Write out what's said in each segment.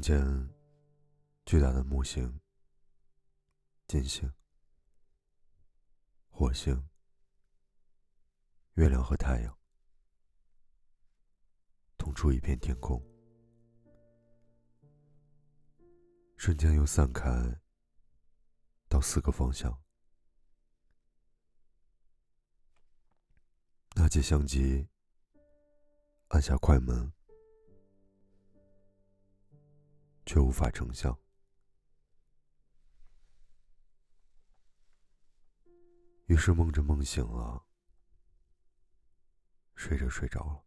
望见巨大的木星、金星、火星、月亮和太阳同出一片天空，瞬间又散开到四个方向。拿起相机，按下快门。却无法成像。于是梦着梦醒了，睡着睡着了。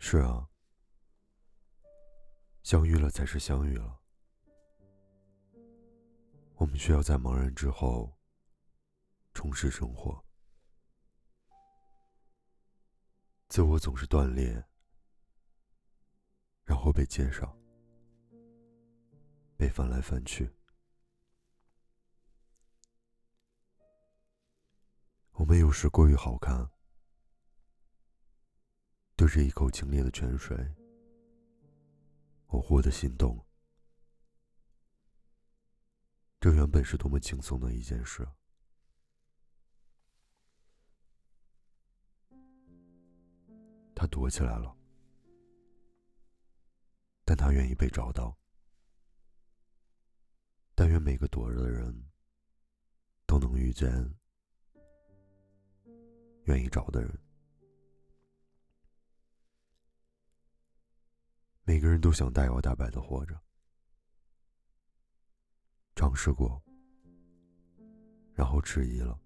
是啊，相遇了才是相遇了。我们需要在茫然之后。充实生活，自我总是断裂，然后被接上，被翻来翻去。我们有时过于好看，对着一口清冽的泉水，我忽的心动。这原本是多么轻松的一件事。躲起来了，但他愿意被找到。但愿每个躲着的人都能遇见愿意找的人。每个人都想大摇大摆的活着，尝试过，然后迟疑了。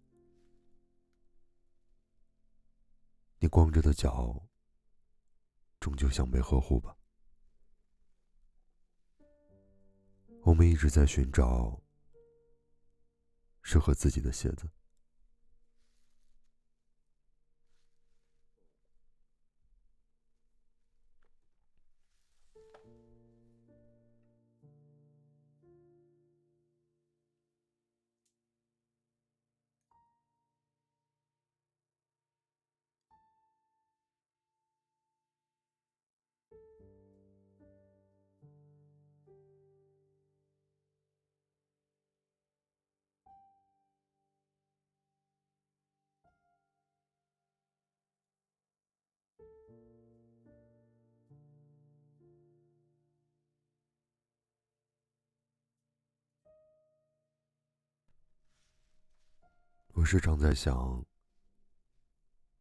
你光着的脚。终究想被呵护吧。我们一直在寻找适合自己的鞋子。我时常在想，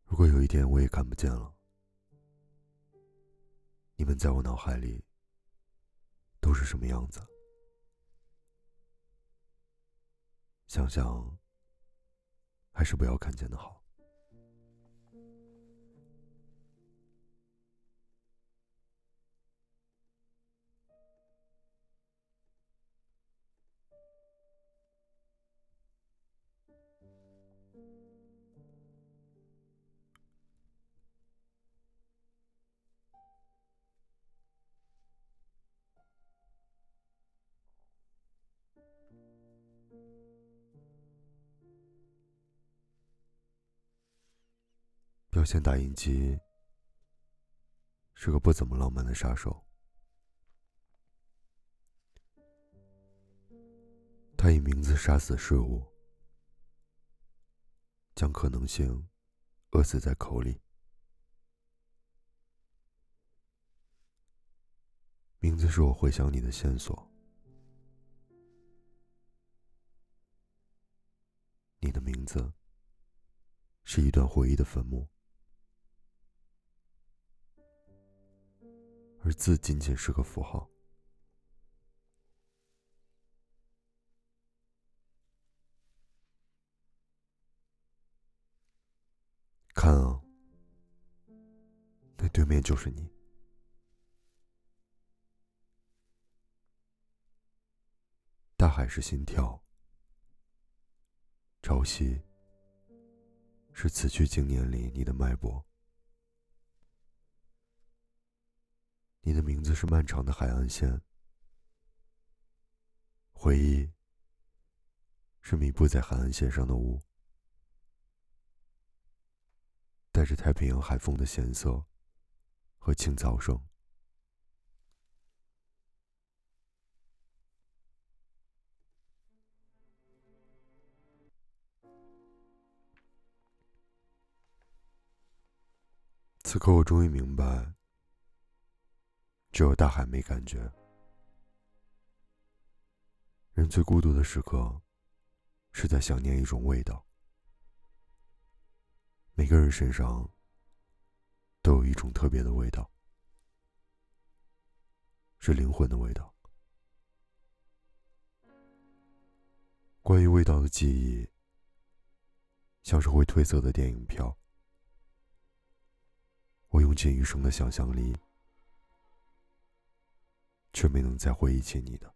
如果有一天我也看不见了，你们在我脑海里都是什么样子？想想，还是不要看见的好。标线打印机是个不怎么浪漫的杀手，他以名字杀死事物，将可能性饿死在口里。名字是我回想你的线索，你的名字是一段回忆的坟墓。而字仅仅是个符号。看啊，那对面就是你。大海是心跳，潮汐是此去经年里你的脉搏。你的名字是漫长的海岸线。回忆是弥布在海岸线上的雾，带着太平洋海风的咸涩和青草声。此刻，我终于明白。只有大海没感觉。人最孤独的时刻，是在想念一种味道。每个人身上都有一种特别的味道，是灵魂的味道。关于味道的记忆，像是会褪色的电影票。我用尽余生的想象力，却没能再回忆起你的。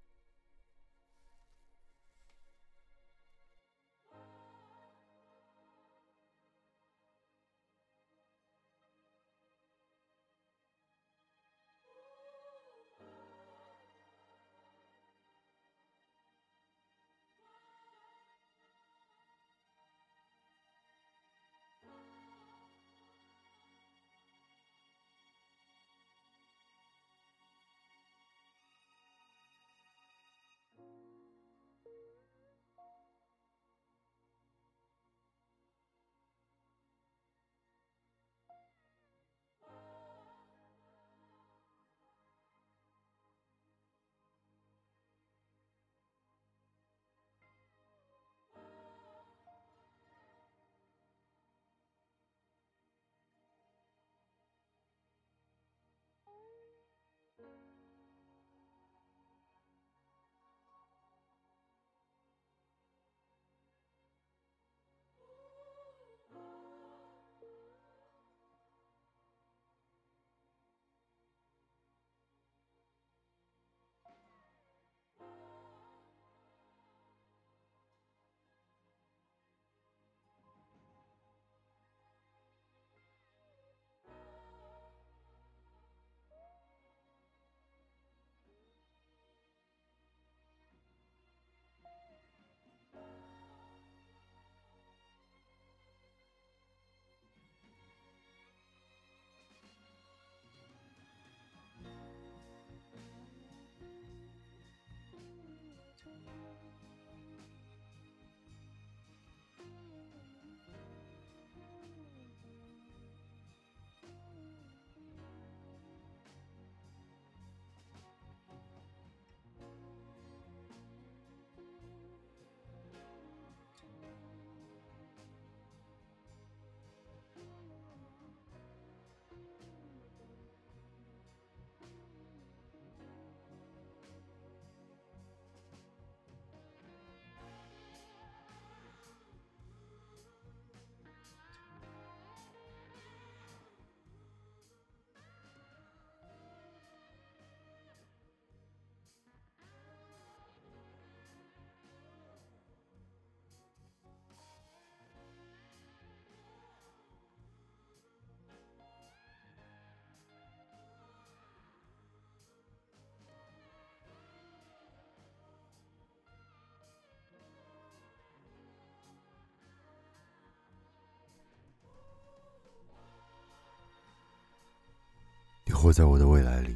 活在我的未来里，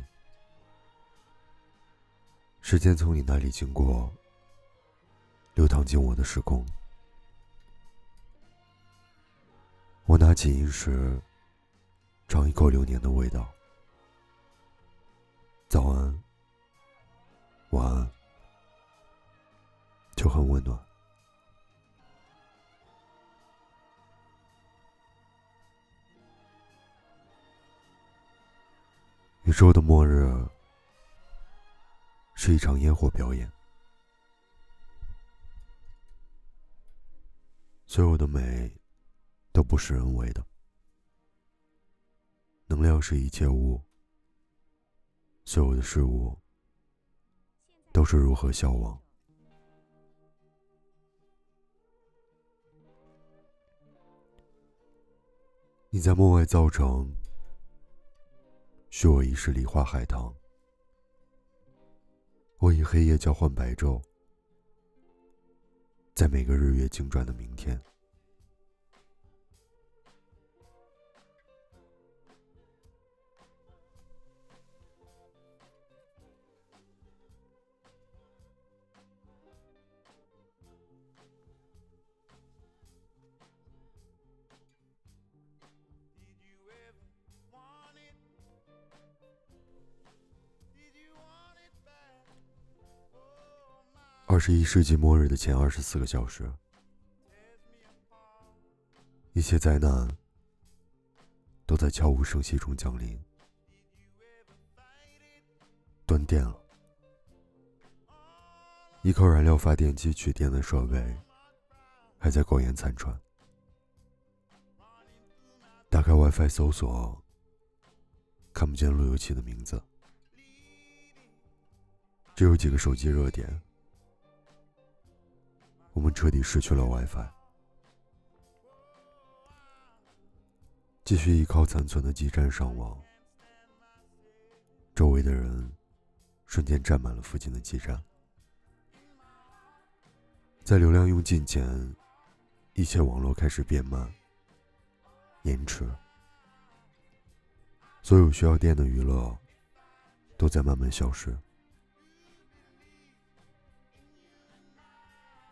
时间从你那里经过，流淌进我的时空。我拿起银石，尝一口流年的味道。早安，晚安，就很温暖。宇宙的末日是一场烟火表演，所有的美都不是人为的，能量是一切物，所有的事物都是如何消亡。你在梦外造成。许我一世梨花海棠，我以黑夜交换白昼，在每个日月精转的明天。二十一世纪末日的前二十四个小时，一切灾难都在悄无声息中降临。断电了，依靠燃料发电机取电的设备还在苟延残喘。打开 WiFi 搜索，看不见路由器的名字，只有几个手机热点。我们彻底失去了 WiFi，继续依靠残存的基站上网。周围的人瞬间占满了附近的基站，在流量用尽前，一切网络开始变慢、延迟，所有需要电的娱乐都在慢慢消失。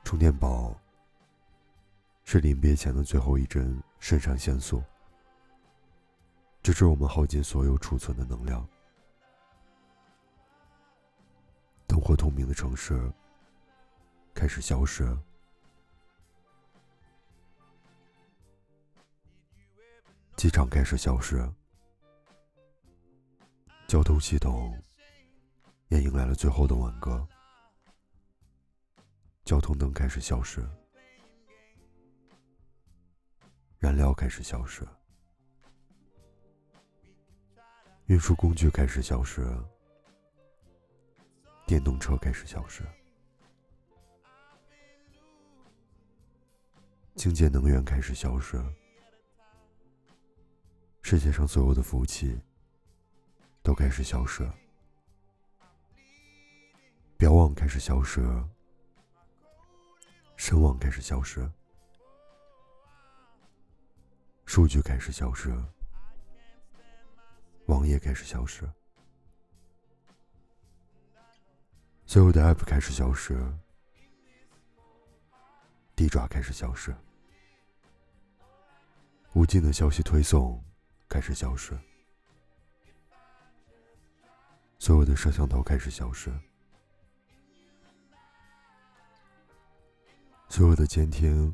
充电宝是临别前的最后一针肾上腺素，直至我们耗尽所有储存的能量。灯火通明的城市开始消失，机场开始消失，交通系统也迎来了最后的挽歌。交通灯开始消失，燃料开始消失，运输工具开始消失，电动车开始消失，清洁能源开始消失，世界上所有的服务器都开始消失，表网开始消失。声网开始消失，数据开始消失，网页开始消失，所有的 app 开始消失，地爪开始消失，无尽的消息推送开始消失，所有的摄像头开始消失。所有的监听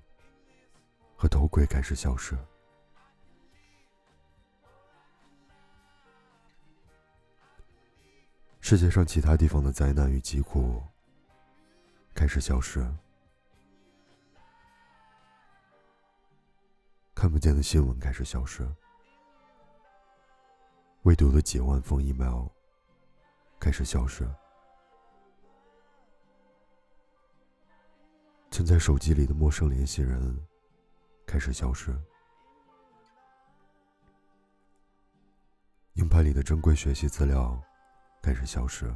和头盔开始消失，世界上其他地方的灾难与疾苦开始消失，看不见的新闻开始消失，未读的几万封 email 开始消失。存在手机里的陌生联系人开始消失，硬盘里的珍贵学习资料开始消失，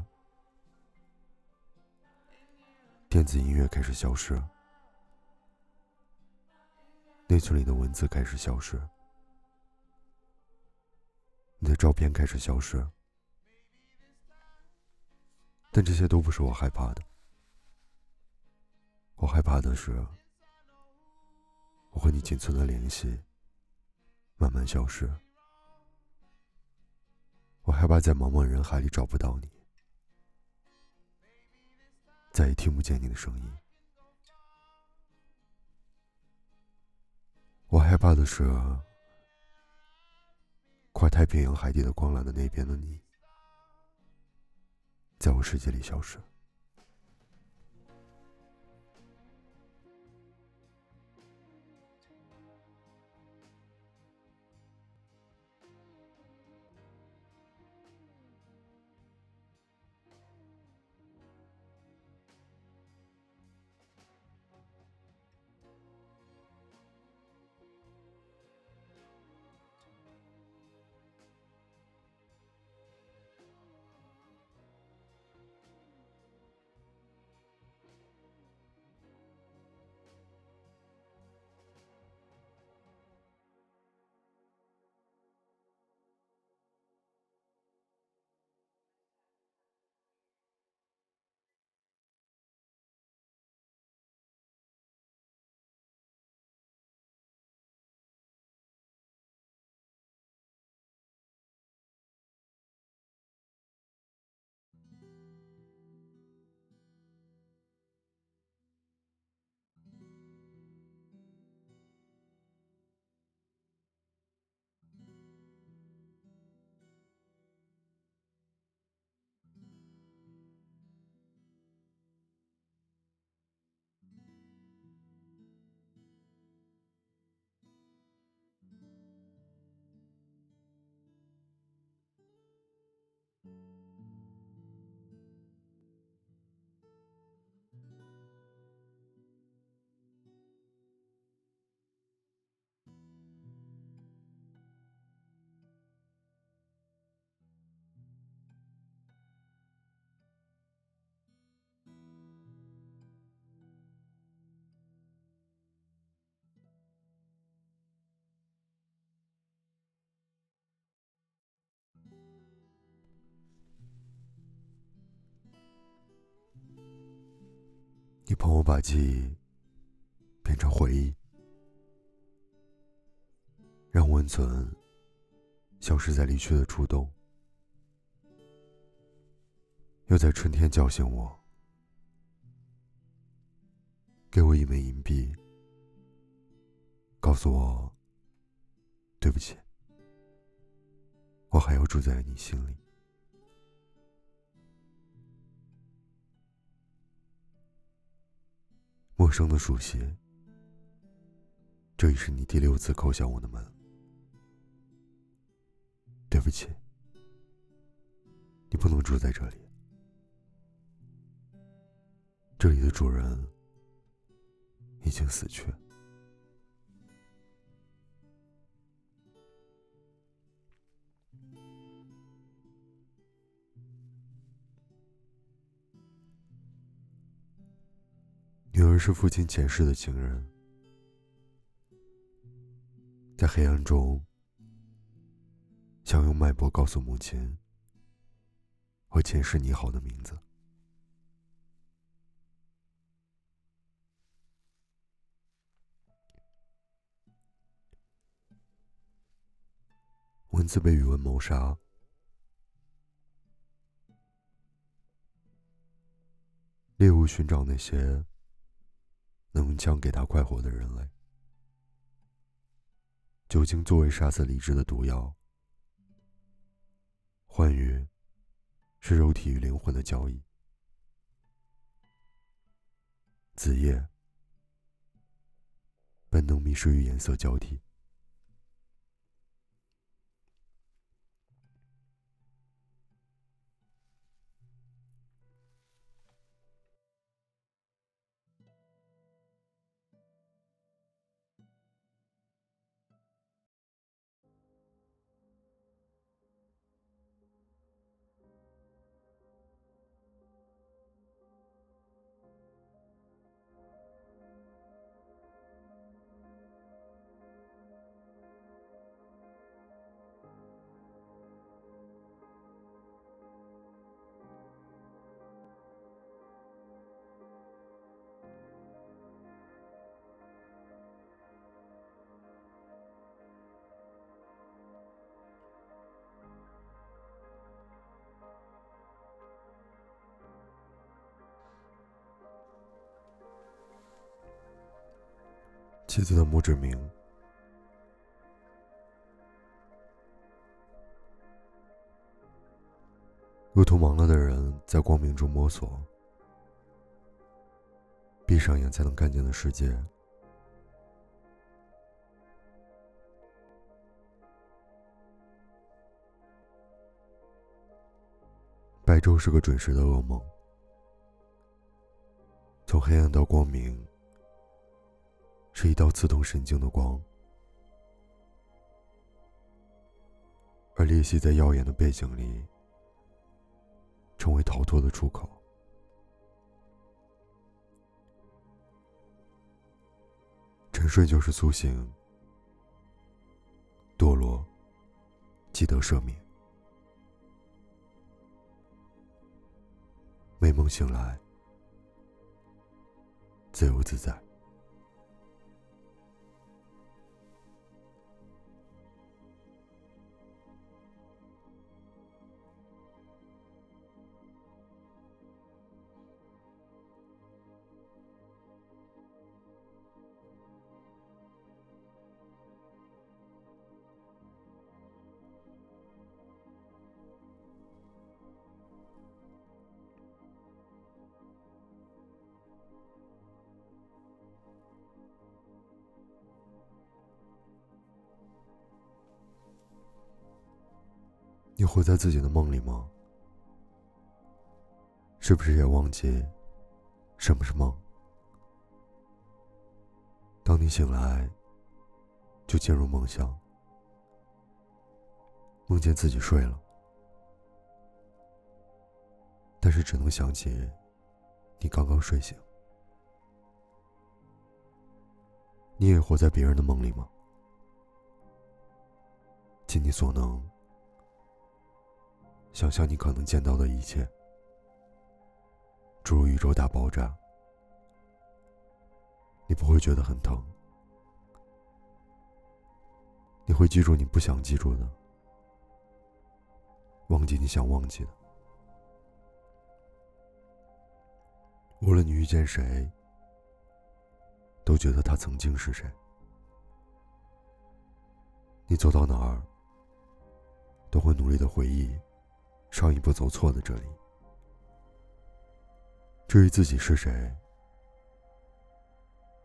电子音乐开始消失，内存里的文字开始消失，你的照片开始消失，但这些都不是我害怕的。我害怕的是，我和你仅存的联系慢慢消失。我害怕在茫茫人海里找不到你，再也听不见你的声音。我害怕的是，跨太平洋海底的光缆的那边的你，在我世界里消失。帮我把记忆变成回忆，让温存消失在离去的初冬，又在春天叫醒我，给我一枚银币，告诉我对不起，我还要住在你心里。陌生的熟悉，这已是你第六次叩响我的门。对不起，你不能住在这里，这里的主人已经死去。女儿是父亲前世的情人，在黑暗中，想用脉搏告诉母亲，我前世你好的名字。文字被语文谋杀，猎物寻找那些。能将给他快活的人类，酒精作为杀死理智的毒药，欢愉是肉体与灵魂的交易，子夜本能迷失于颜色交替。妻子的墓志铭。路途忙了的人，在光明中摸索，闭上眼才能看见的世界。白昼是个准时的噩梦，从黑暗到光明。是一道刺痛神经的光，而裂隙在耀眼的背景里，成为逃脱的出口。沉睡就是苏醒，堕落，即得赦免。美梦醒来，自由自在。活在自己的梦里吗？是不是也忘记什么是梦？当你醒来，就进入梦乡，梦见自己睡了，但是只能想起你刚刚睡醒。你也活在别人的梦里吗？尽你所能。想象你可能见到的一切，诸如宇宙大爆炸、你不会觉得很疼，你会记住你不想记住的，忘记你想忘记的。无论你遇见谁，都觉得他曾经是谁。你走到哪儿，都会努力的回忆上一步走错的这里。至于自己是谁，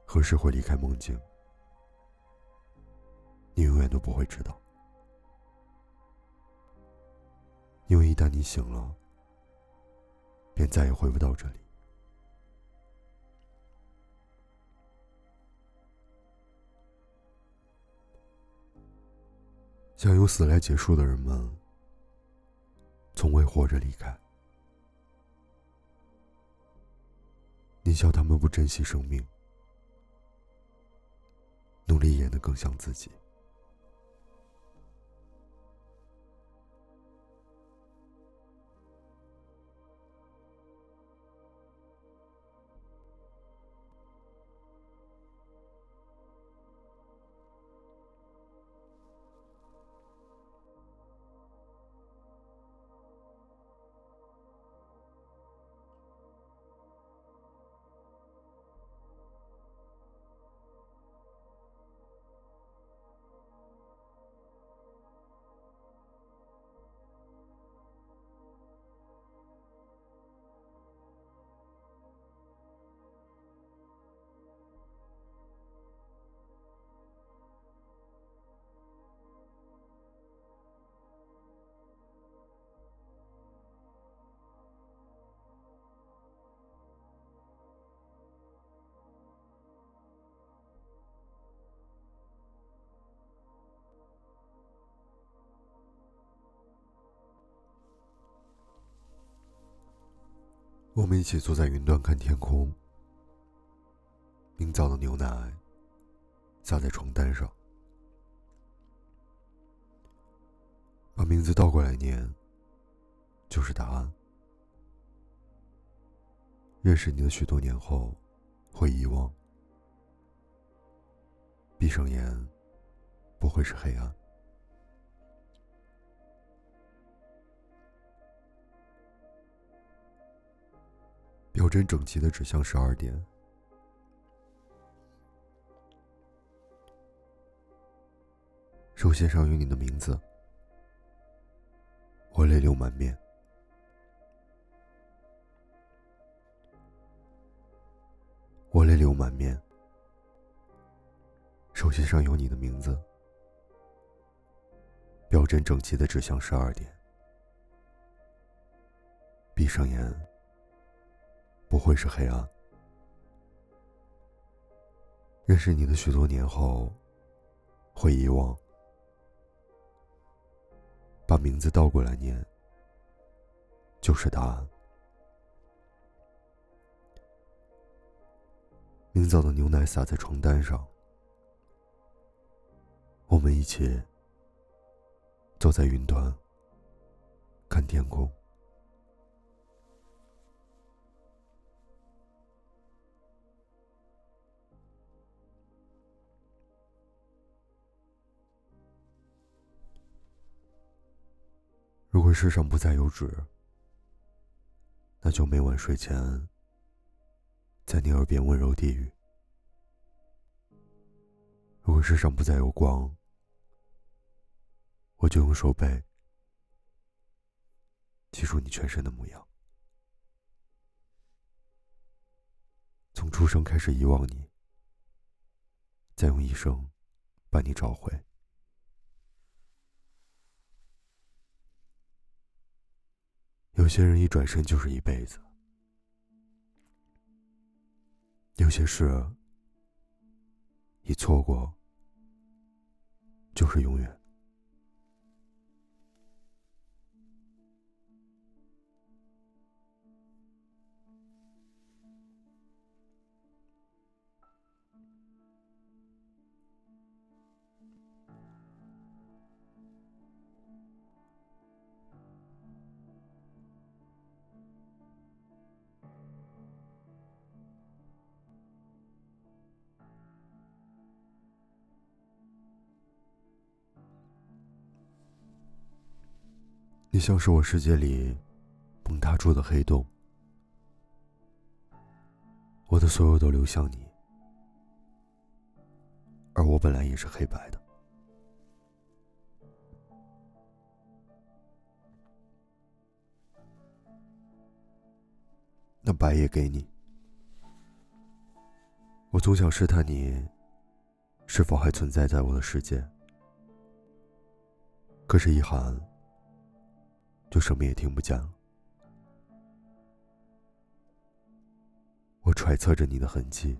何时会离开梦境，你永远都不会知道。因为一旦你醒了，便再也回不到这里。想用死来结束的人们，从未活着离开。你笑他们不珍惜生命，努力演得更像自己。我们一起坐在云端看天空。明早的牛奶洒在床单上，把名字倒过来念就是答案。认识你的许多年后，会遗忘。闭上眼，不会是黑暗。表针整齐的指向十二点，手心上有你的名字，我泪流满面。我泪流满面，手心上有你的名字，表针整齐的指向十二点，闭上眼。不会是黑暗。认识你的许多年后，会遗忘。把名字倒过来念，就是答案。明早的牛奶洒在床单上，我们一起坐在云端，看天空。如果世上不再有纸，那就每晚睡前，在你耳边温柔低语。如果世上不再有光，我就用手背记住你全身的模样，从出生开始遗忘你，再用一生把你找回。有些人一转身就是一辈子，有些事一错过就是永远。像是我世界里崩塌出的黑洞，我的所有都流向你，而我本来也是黑白的。那白也给你。我总想试探你，是否还存在在我的世界。可是，遗憾，就什么也听不见了。我揣测着你的痕迹。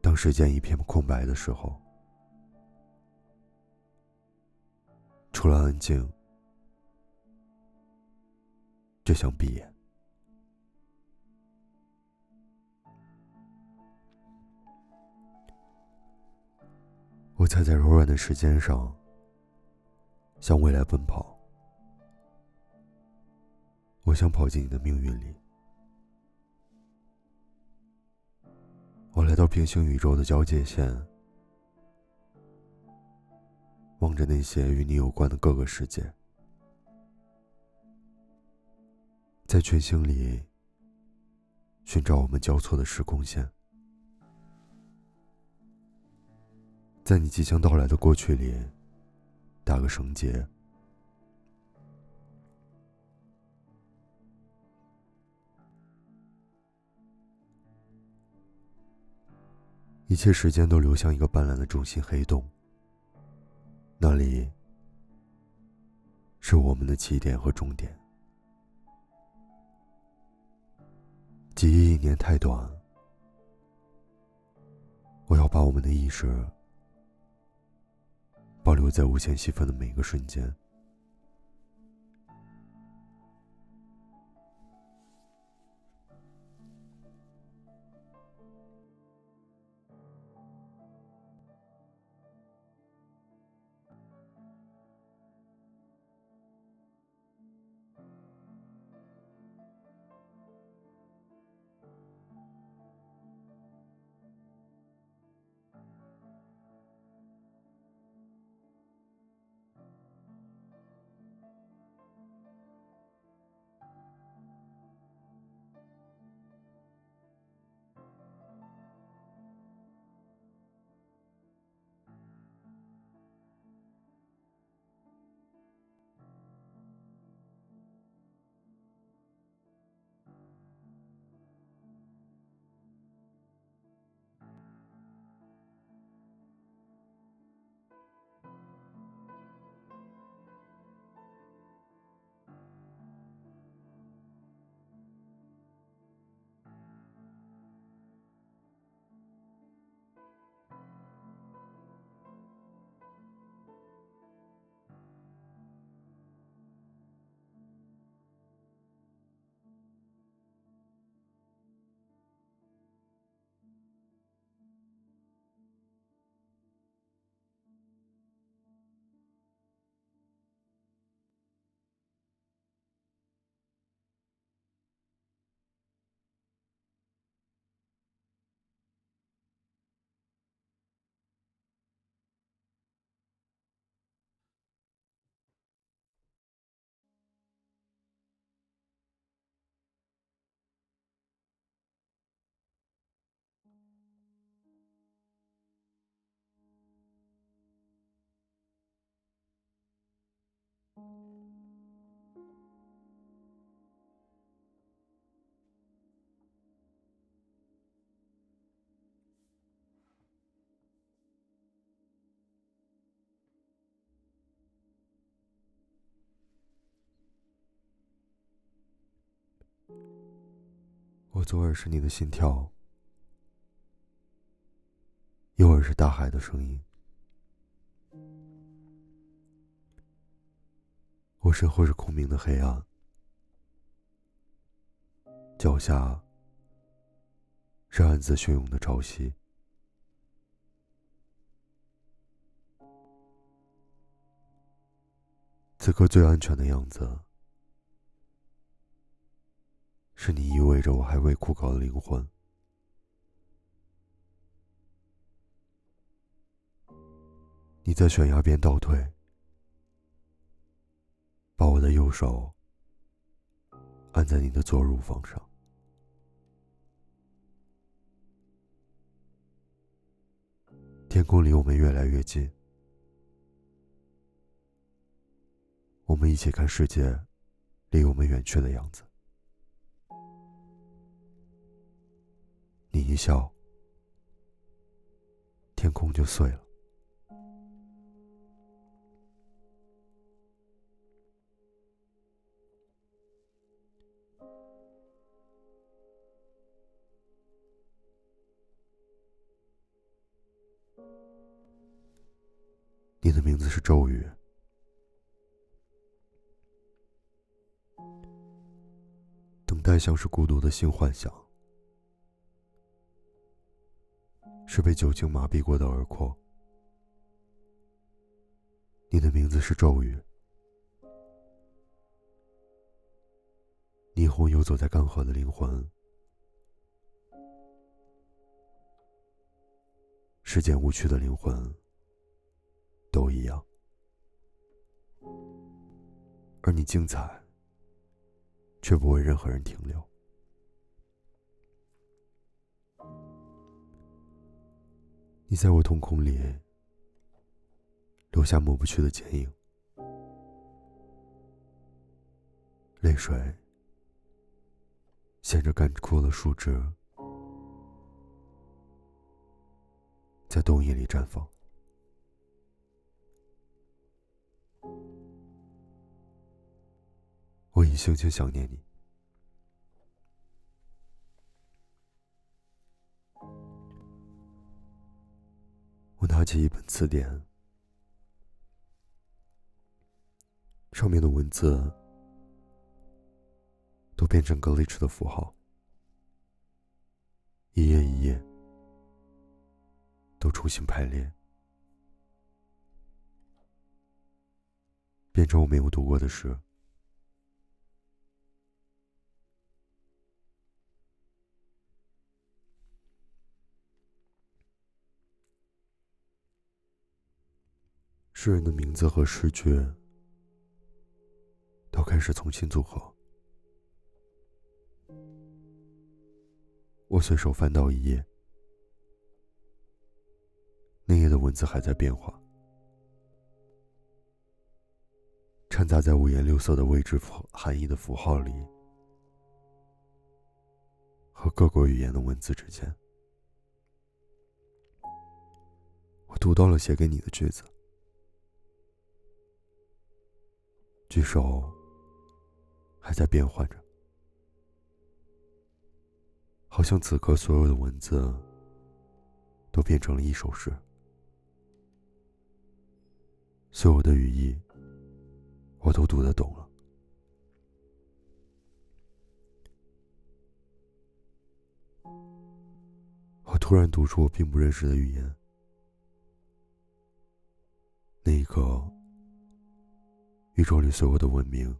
当时间一片空白的时候，除了安静。就想闭眼。我踩在柔软的时间上，向未来奔跑。我想跑进你的命运里。我来到平行宇宙的交界线，望着那些与你有关的各个世界。在群星里寻找我们交错的时空线，在你即将到来的过去里打个绳结，一切时间都流向一个斑斓的中心黑洞，那里是我们的起点和终点。记忆一年太短，我要把我们的意识留在无限细分的每个瞬间。我左耳是你的心跳，右耳是大海的声音。我身后是空明的黑暗，脚下是暗自汹涌的潮汐。此刻最安全的样子，是你依偎着我还未枯槁的灵魂。你在悬崖边倒退。把我的右手按在你的左乳房上。天空离我们越来越近，我们一起看世界离我们远去的样子。你一笑，天空就碎了。你的名字是咒语，等待像是孤独的性幻想，是被酒精麻痹过的耳廓。你的名字是咒语，霓虹游走在干涸的灵魂，世间无趣的灵魂。都一样，而你精彩，却不为任何人停留。你在我瞳孔里留下抹不去的剪影，泪水衔着干枯的树枝，在冬夜里绽放。我已轻轻想念你。拿起一本词典，上面的文字都变成 glitch 的符号，一页一页都重新排列，变成我没有读过的诗。诗人的名字和诗句都开始重新组合。我随手翻到一页，那页的文字还在变化，掺杂在五颜六色的未知符含义的符号里，和各国语言的文字之间。我读到了写给你的句子。句首还在变换着，好像此刻所有的文字都变成了一首诗，所有的语义我都读得懂了。我突然读出我并不认识的语言，那一刻。宇宙里所有的文明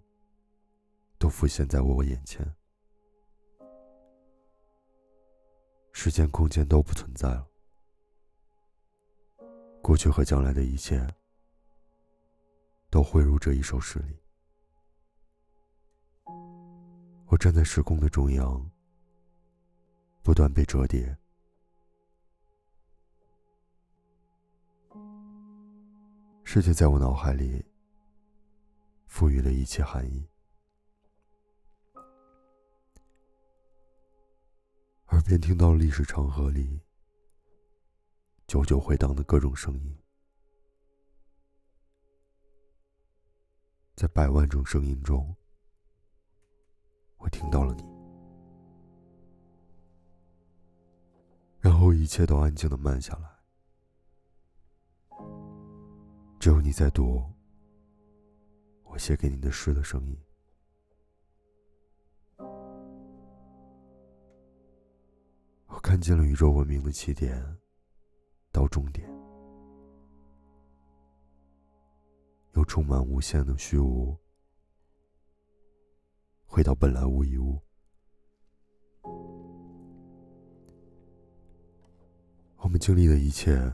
都浮现在我眼前，时间、空间都不存在了，过去和将来的一切都汇入这一首诗里。我站在时空的中央，不断被折叠，世界在我脑海里。赋予了一切含义，耳边听到历史长河里久久回荡的各种声音，在百万种声音中，我听到了你，然后一切都安静的慢下来，只有你在读。我写给你的诗的声音，我看见了宇宙文明的起点到终点，又充满无限的虚无，回到本来无一物。我们经历的一切，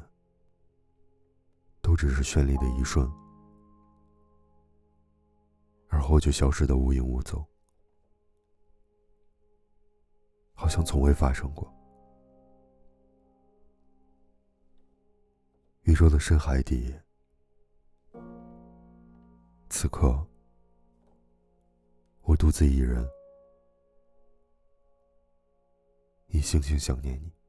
都只是绚丽的一瞬。后就消失的无影无踪，好像从未发生过。宇宙的深海底，此刻我独自一人，一星星想念你。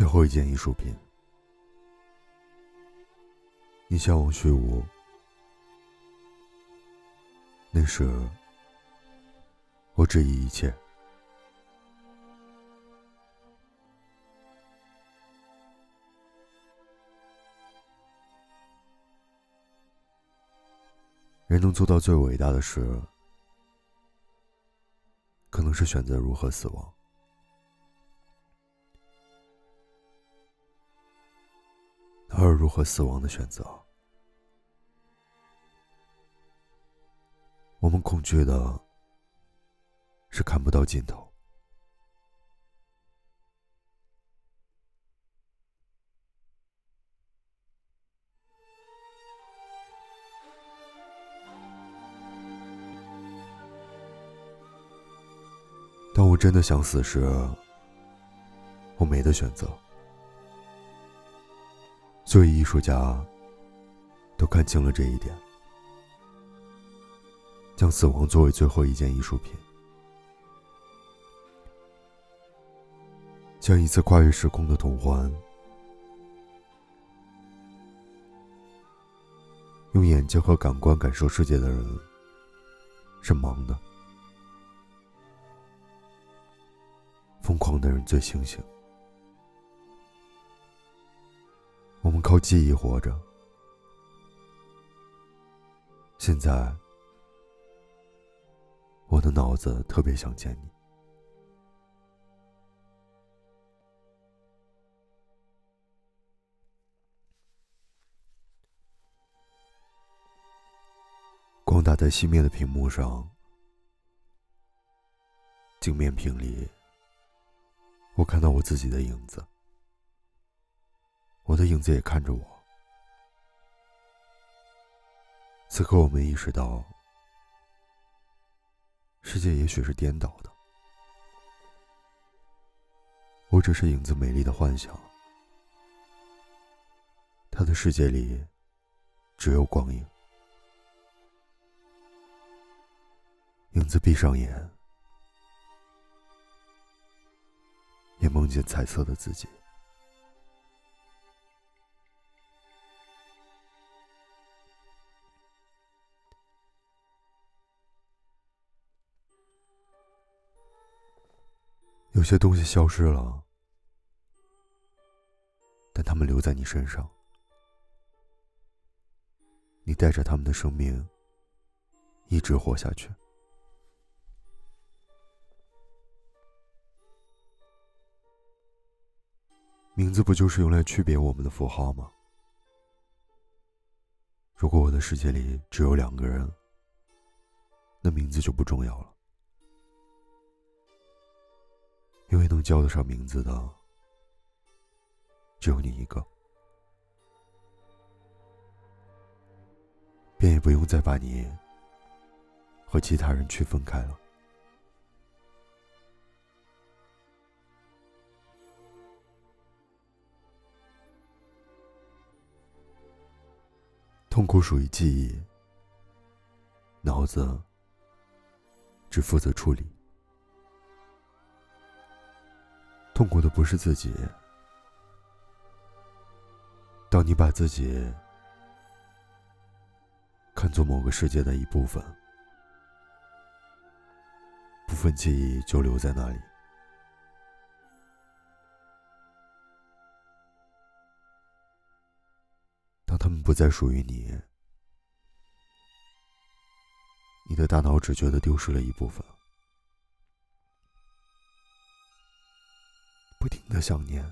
最后一件艺术品，你向往虚无，那时我质疑一切。人能做到最伟大的事，可能是选择如何死亡。而如何死亡的选择，我们恐惧的是看不到尽头。当我真的想死时，我没得选择。作为艺术家都看清了这一点，将死亡作为最后一件艺术品，像一次跨越时空的同欢。用眼睛和感官感受世界的人是盲的，疯狂的人最清醒。我们靠记忆活着。现在，我的脑子特别想见你。光打在熄灭的屏幕上，镜面屏里，我看到我自己的影子。我的影子也看着我。此刻，我们意识到，世界也许是颠倒的。我只是影子美丽的幻想，他的世界里只有光影。影子闭上眼，也梦见彩色的自己。有些东西消失了，但他们留在你身上，你带着他们的生命一直活下去。名字不就是用来区别我们的符号吗？如果我的世界里只有两个人，那名字就不重要了，因为能叫得上名字的只有你一个，便也不用再把你和其他人区分开了。痛苦属于记忆，脑子只负责处理。痛苦的不是自己。当你把自己看作某个世界的一部分，部分记忆就留在那里。当他们不再属于你，你的大脑只觉得丢失了一部分，不停的想念，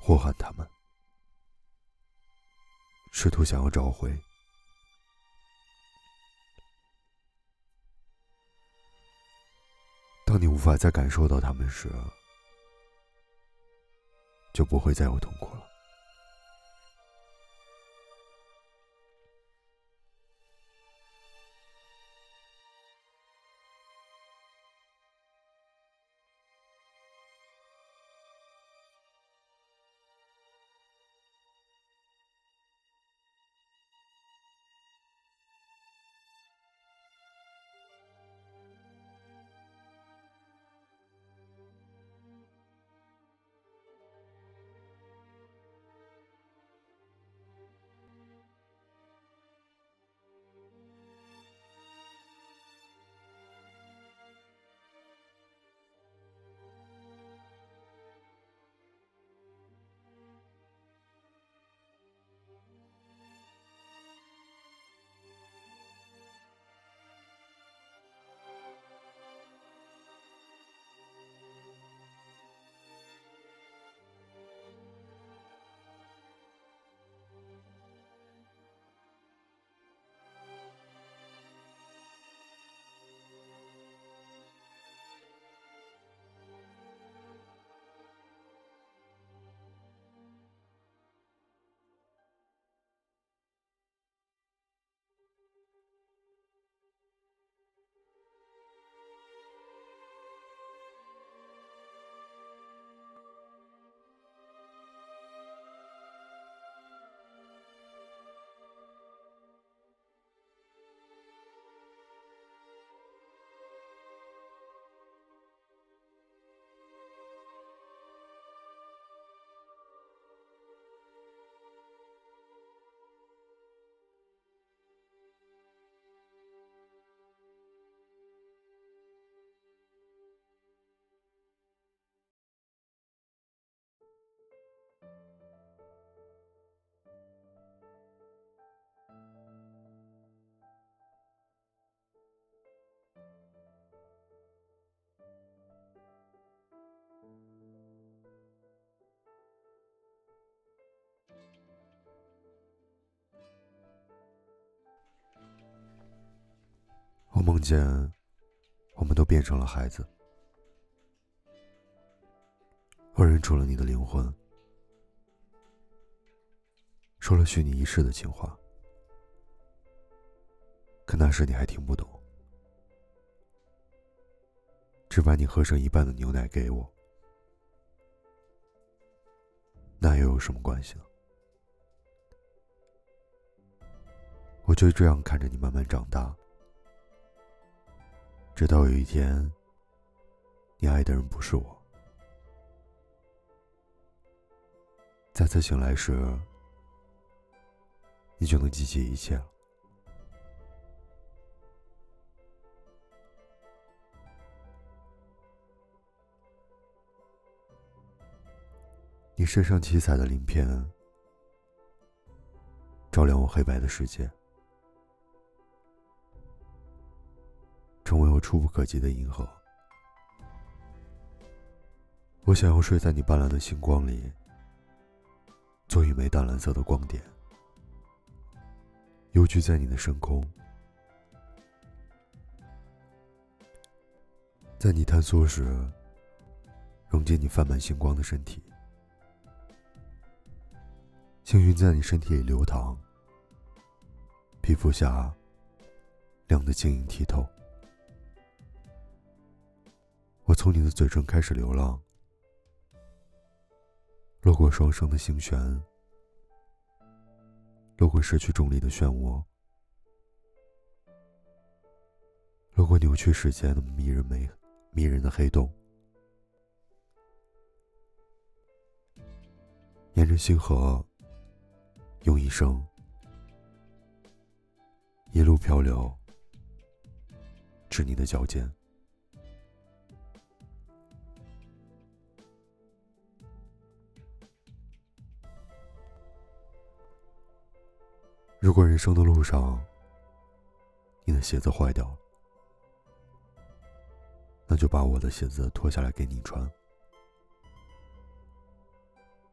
呼喊他们，试图想要找回。当你无法再感受到他们时，就不会再有痛苦了。梦见，我们都变成了孩子，我认出了你的灵魂，说了许你一世的情话，可那时你还听不懂，只把你喝剩一半的牛奶给我，那又有什么关系呢？我就这样看着你慢慢长大，直到有一天，你爱的人不是我。再次醒来时，你就能记起一切了。你身上七彩的鳞片，照亮我黑白的世界，成为我触不可及的银河。我想要睡在你斑斓的星光里，做一枚淡蓝色的光点，游居在你的深空，在你坍缩时，融进你泛满星光的身体。星云在你身体里流淌，皮肤下亮得晶莹剔透。我从你的嘴唇开始流浪，路过双生的星旋，路过失去重力的漩涡，路过扭曲时间的迷人美、迷人的黑洞，沿着星河。用一生一路漂流，至你的脚尖。如果人生的路上，你的鞋子坏掉了，那就把我的鞋子脱下来给你穿，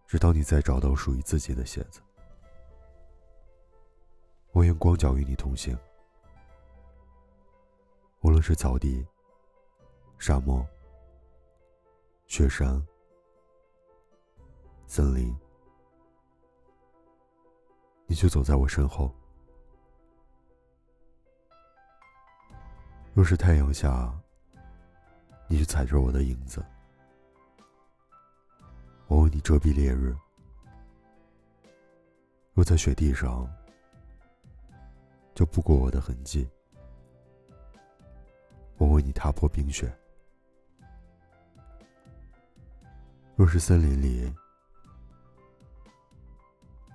直到你再找到属于自己的鞋子。我愿光脚与你同行，无论是草地、沙漠、雪山、森林，你就走在我身后。若是太阳下，你就踩着我的影子，我为你遮蔽烈日；若在雪地上，就不过我的痕迹，我为你踏破冰雪。若是森林里，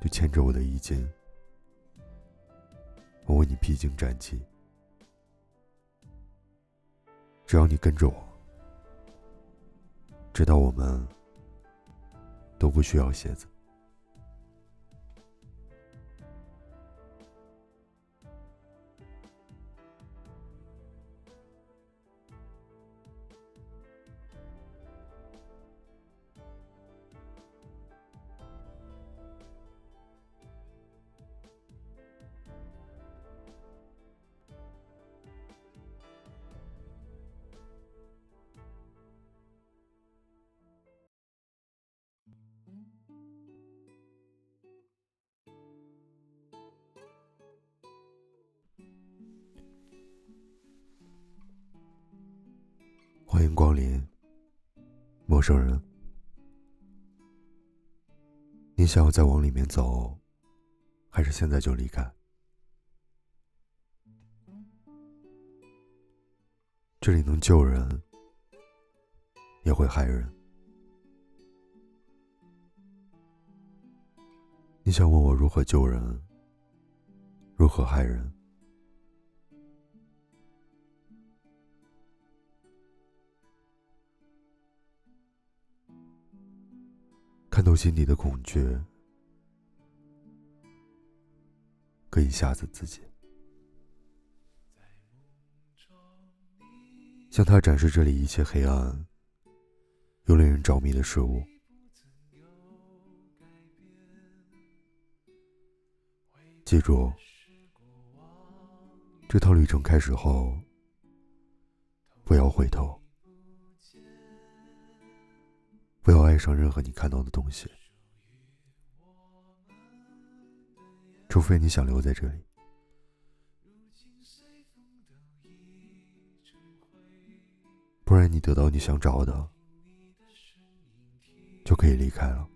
就牵着我的衣襟，我为你披荆斩棘。只要你跟着我，直到我们都不需要鞋子。迎光临，陌生人。你想要再往里面走，还是现在就离开？这里能救人，也会害人。你想问我如何救人，如何害人？看透心底的恐惧，可以吓死自己。向他展示这里一切黑暗又令人着迷的事物。记住，这套旅程开始后，不要回头。不要爱上任何你看到的东西。除非你想留在这里。不然你得到你想找的就可以离开了。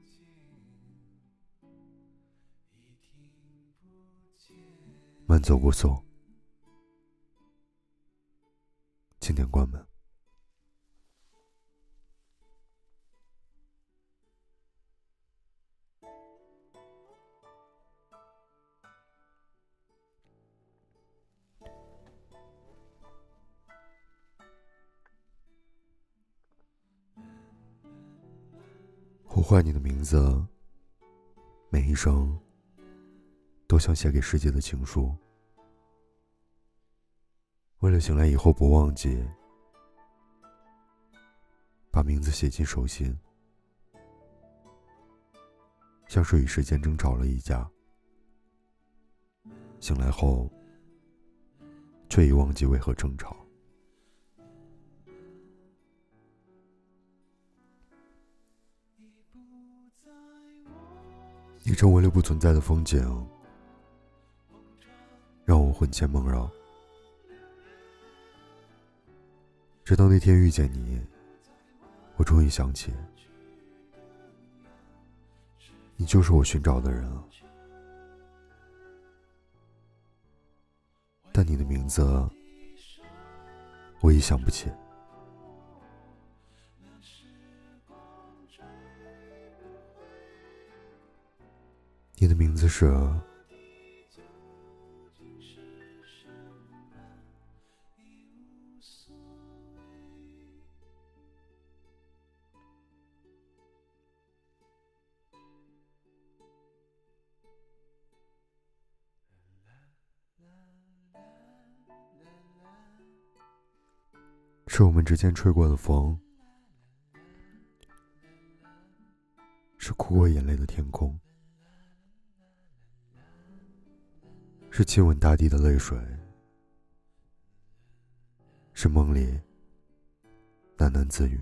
慢走不送今天关门。唤你的名字，每一声都像写给世界的情书。为了醒来以后不忘记，把名字写进手心，像是与时间争吵了一架。醒来后，却已忘记为何争吵。你成为了不存在的风景，让我魂牵梦绕。直到那天遇见你，我终于想起，你就是我寻找的人啊。但你的名字，我已想不起。你的名字是？是我们之间吹过的风，是哭过眼泪的天空。是亲吻大地的泪水，是梦里喃喃自语。